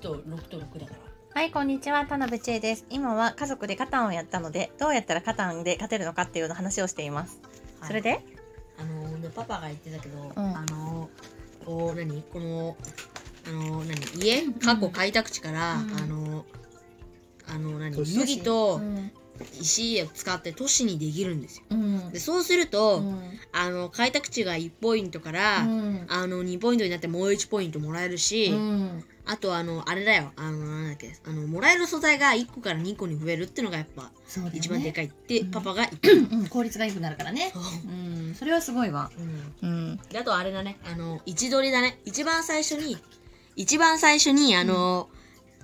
1と6と6だから。はい、こんにちは。田辺千恵です。今は家族でカタンをやったので、どうやったらカタンで勝てるのかっていうの話をしています。はい。それで、あのでパパが言ってたけど、ん。あのこう何？このあの何？家過去開拓地から、うん。あのあの何？麦とうん、石を使って都市にできるんですよ。うん、でそうすると、うん、あの開拓地が1ポイントから、うん、あの2ポイントになってもう1ポイントもらえるし、うん、あとあのあれだよ。あのなんだっけ。あのもらえる素材が1個から2個に増えるっていうのがやっぱね。一番でかいって、うん。パパが言って効率が良くなるからね。そう。うん、それはすごいわ。うん。あとあれだね。あの位置取りだね。一番最初に一番最初にあの、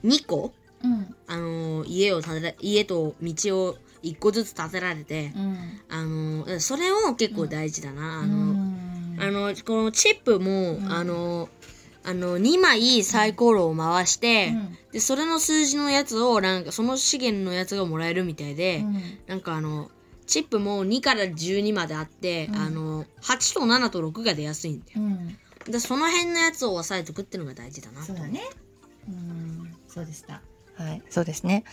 2個うん、あの家を建てら家と道を1個ずつ建てられて、うん、あのそれも結構大事だな、あうの、ん、あのこのチップも、うん。あのあの2枚サイコロを回して、うん。でそれの数字のやつをなんかその資源のやつがもらえるみたいで、うん。なんかあのチップも2から12まであって、うん。あの8と7と6が出やすいんだよ。うん、でその辺のやつを押さえておくっていうのが大事だなそうだね。うん、そうでした。はい、そうですね。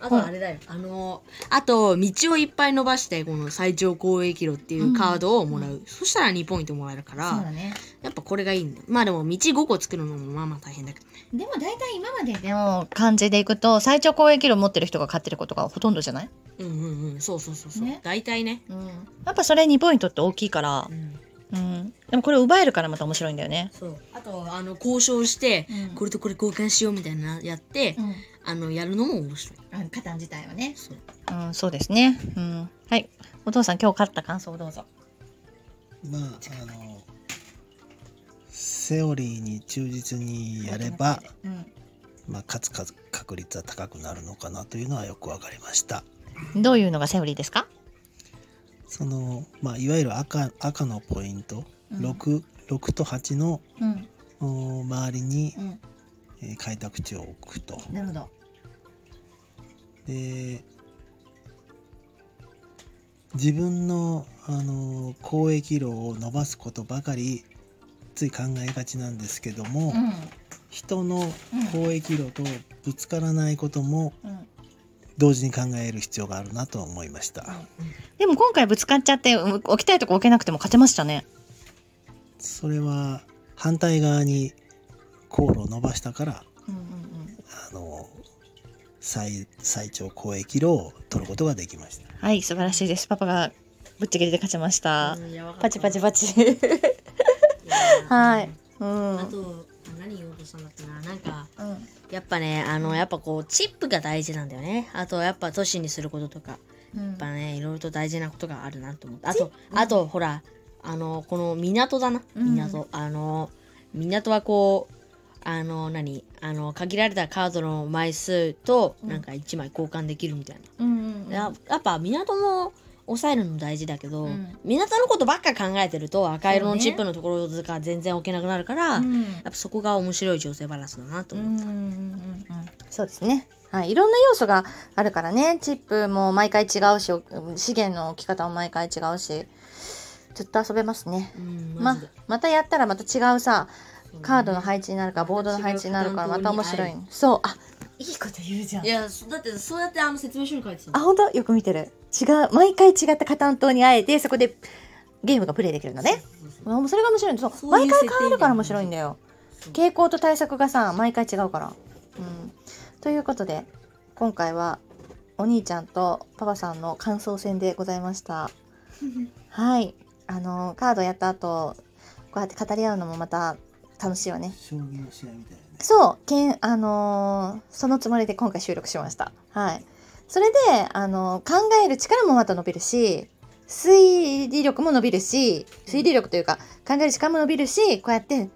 あとあれだよ。あのあと道をいっぱい伸ばしてこの最長攻撃路っていうカードをもらう、そしたら2ポイントもらえるからそうだね。やっぱこれがいいんだよ。まあでも道5個作るのもまあまあ大変だけど。ねでも大体今までの感じでいくと最長攻撃力持ってる人が勝ってることがほとんどじゃない、うんうんうんそうそうそうそう、ね。大体ね。うん、やっぱそれ2ポイントって大きいから。う、ん。うん、でもこれ奪えるからまた面白いんだよね。そう。あとあの交渉して、うん。これとこれ交換しようみたいなやって、うん、あのやるのも面白いあカタン自体はね。そううん、そうですね。うん、はい、お父さん今日勝った感想をどうぞ。まああのセオリーに忠実にやれば、うん、まあ、勝つ確確率は高くなるのかなというのはよく分かりました。どういうのがセオリーですか？その、まあ、いわゆる赤赤のポイント、うん 6, 6と8のうん、お周りに、うん、えー開拓地を置くと。なるほど。で自分の、あの交易路を伸ばすことばかりつい考えがちなんですけども、うん、人の交易路とぶつからないこともうん。同時に考える必要があるなと思いました。でも今回ぶつかっちゃってう置きたいとこ置けなくても勝てましたね。それは反対側に航路を伸ばしたからうんうんうん。あの最最長交易路を取ることができました。はい、素晴らしいです。パパがぶっちぎりで勝ちました。うんパチパチパチ。はい。ううん。んあと何言おうとしたんだっけななんかうん。やっぱねあのやっぱこうチップが大事なんだよねあとやっぱ都市にすることとかうんやっぱねいろいろと大事なことがあるなと思ってあとあとほらあのこの港だなうん港、あの港はこうあの何あの限られたカードの枚数とうんなんか1枚交換できるみたいな、うんうん。ややっぱ港も抑えるの大事だけど、うん港のことばっか考えてると赤色のチップのところとか全然置けなくなるから、やうんっぱそこが面白い女性バランスだなと思う、うんうんうんうん。そうですね。はい、いろんな要素があるからね。チップも毎回違うし、資源の置き方も毎回違うし、ずっと遊べますね。うんままたやったらまた違うさ、カードの配置になるか、ボードの配置になるから、また面白い。そう、あ、いいこと言うじゃんい。やそだってそうやってあの説明書に書いてたあ、本当？よく見てる。違う、毎回違ったカタン島に会えて、そこでゲームがプレイできるのね。もうそれが面白いんそう毎回変わるから面白いんだよ。傾向と対策がさ、毎回違うから。うん。ということで、今回はお兄ちゃんとパパさんの感想戦でございました。はい。あの、カードやった後、こうやって語り合うのもまた楽しいわね。将棋の試合みたいなね。そう、けん、あのーそのつもりで今回収録しました。はい。それで、あのー考える力もまた伸びるし、推理力も伸びるし、推理力というか、考える力も伸びるし、こうやって、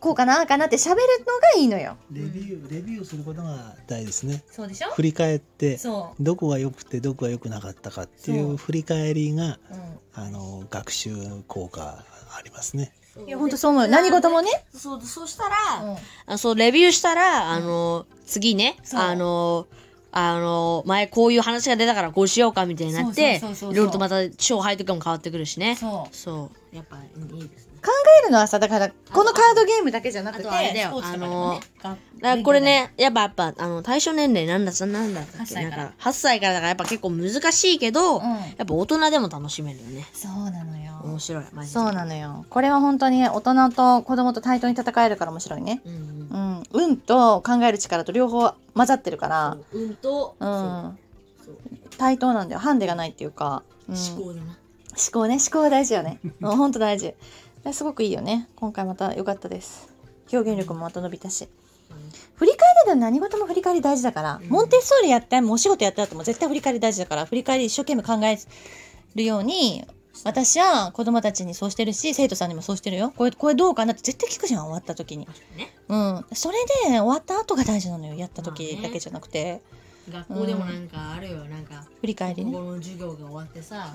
こうかな、ああかなって喋るのがいいのよ。レビューレビューすることが大事ですね。そうでしょ？振り返ってそどこが良くてどこが良くなかったかっていそうう振り返りがう。うん。あの学習効果ありますね。いや、ほんとそう思うよ。何事もね。そうそうしたら、うん。あそうレビューしたらあの、次ねそう。あのあの前こういう話が出たからこうしようかみたいになってそうそうそうそういろいろとまた勝敗とかも変わってくるしね。そう。そう。やっぱいいですね考えるのはさだからこのカードゲームだけじゃなくてあとあれだこれね、やっぱやっぱ、あの、対象年齢なんださ、なんだったっ8け歳から。なんか、8歳からだからやっぱ結構難しいけど、うん。やっぱ大人でも楽しめるよね。そうなのよ。面白い、マジで。そうなのよ。これは本当に大人と子供と対等に戦えるから面白いね。うんうん。うん。運と考える力と両方混ざってるから。運と、うん。対等なんだよ。ハンデがないっていうか、うん。思考だな。思考ね。思考は大事よね。もんと大事すごくいいよね。今回また良かったです。表現力もまた伸びたし。振り返りで何事も振り返り大事だから、うん。モンテッソーリやってもお仕事やった後も絶対振り返り大事だから振り返り一生懸命考えるように私は子供たちにそうしてるし生徒さんにもそうしてるよ。これこれどうかなって絶対聞くじゃん終わった時に。ね。うん。それで終わった後が大事なのよやった時まあねだけじゃなくて、学校でもなんかあるよ、なんか、振り返りね。国語の授業が終わってさ、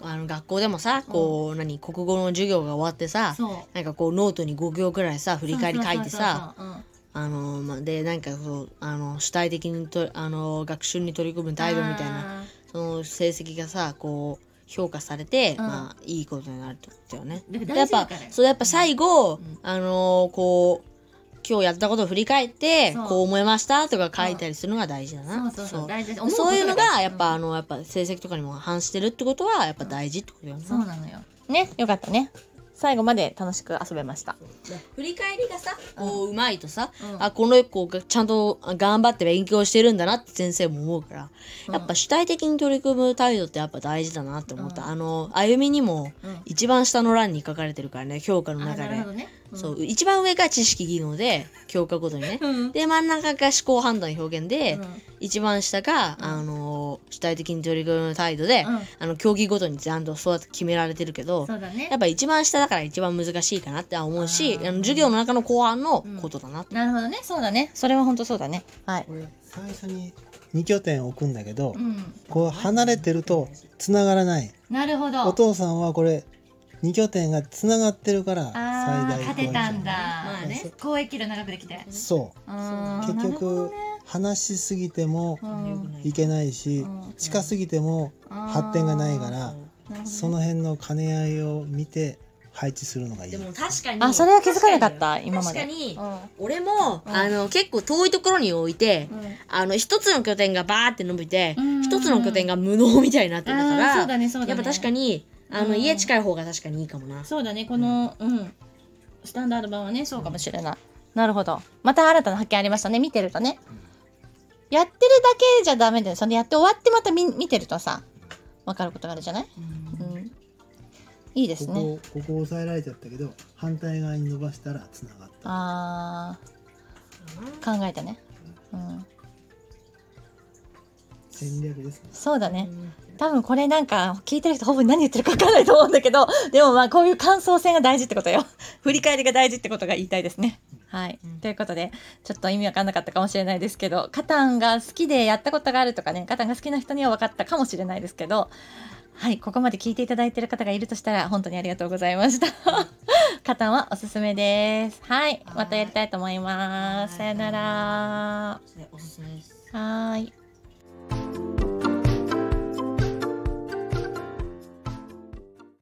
うん。あの学校でもさ、こう、何、国語の授業が終わってさ、そう。なんかこうノートに5行くらいさ、振り返り書いてさ、そうそうそうそうう。ん。あの、まあ、で、なんかそう、あの、主体的にと、あの、学習に取り組む態度みたいな、あその成績がさ、こう、評価されて、うん。まあ、いいことになるってことよね。ーだからでやっぱ大事だから、そう、やっぱ最後、ん。あのこう、今日やったことを振り返って、こう思いましたとか書いたりするのが大事だな。そうそうそう大事。そういうのが、やっぱ、あのの、やっぱ成績とかにも反してるってことは、やっぱ大事ってことよね。そうなのよ。ねよかったね。最後まで楽しく遊べました。振り返りがさ、こう、うまいとさ、うん。あ、この子がちゃんと頑張って勉強してるんだなって先生も思うから、やっぱ主体的に取り組む態度ってやっぱ大事だなって思った。うん。あの、歩みにもうん。一番下の欄に書かれてるからね、教科のあ中でそう、一番上が知識技能で、教科ごとにね。うん。で、真ん中が思考判断表現で、うん。一番下が、あの、主体的に取り組む態度で、うん。あの、競技ごとにちゃんとそうやって決められてるけど、そうだね。やっぱ一番下だから一番難しいかなって思うし、あの授業の中の後半のことだなって。なるほどね。そうだね。それは本当そうだね。はい。最初に2拠点置くんだけど、うん。こう離れてると繋がらない。なるほど。お父さんはこれ2拠点が繋がってるから最大勝てたんだ。まあね。交易量長くできて。そう。結結局話しすぎてもうん。いけないしうん。近すぎても発展がないからその辺の兼ね合いを見て配置するのがいい。でも確かに。あそれは気づかなかった今まで。確かにうん。俺も、あの、結構遠いところに置いて、あの、一つの拠点がバーって伸びてうん、一つの拠点が無能みたいになってたから、そうだねそうだね。やっぱ確かに、あの、うん家近い方が確かにいいかもな。そうだねこのうん。スタンダード版はねそうかもしれない。なるほど。また新たな発見ありましたね。見てるとね。やってるだけじゃダメだよ。そのやって終わってまた見見てるとさ分かることがあるじゃない？うん。いいですね。ここここ押さえられちゃったけど反対側に伸ばしたら繋がった。あー。考えたね。うん。戦略ですね。そうだね多分これなんか聞いてる人ほぼ何言ってるか分かんないと思うんだけどでもまあこういう感想戦が大事ってことよ。振り返りが大事ってことが言いたいですね。はい、ということでちょっと意味わかんなかったかもしれないですけどカタンが好きでやったことがあるとかねカタンが好きな人には分かったかもしれないですけどはいここまで聞いていただいている方がいるとしたら本当にありがとうございました。カタンはおすすめです。はいまたやりたいと思います。さよなら。はーい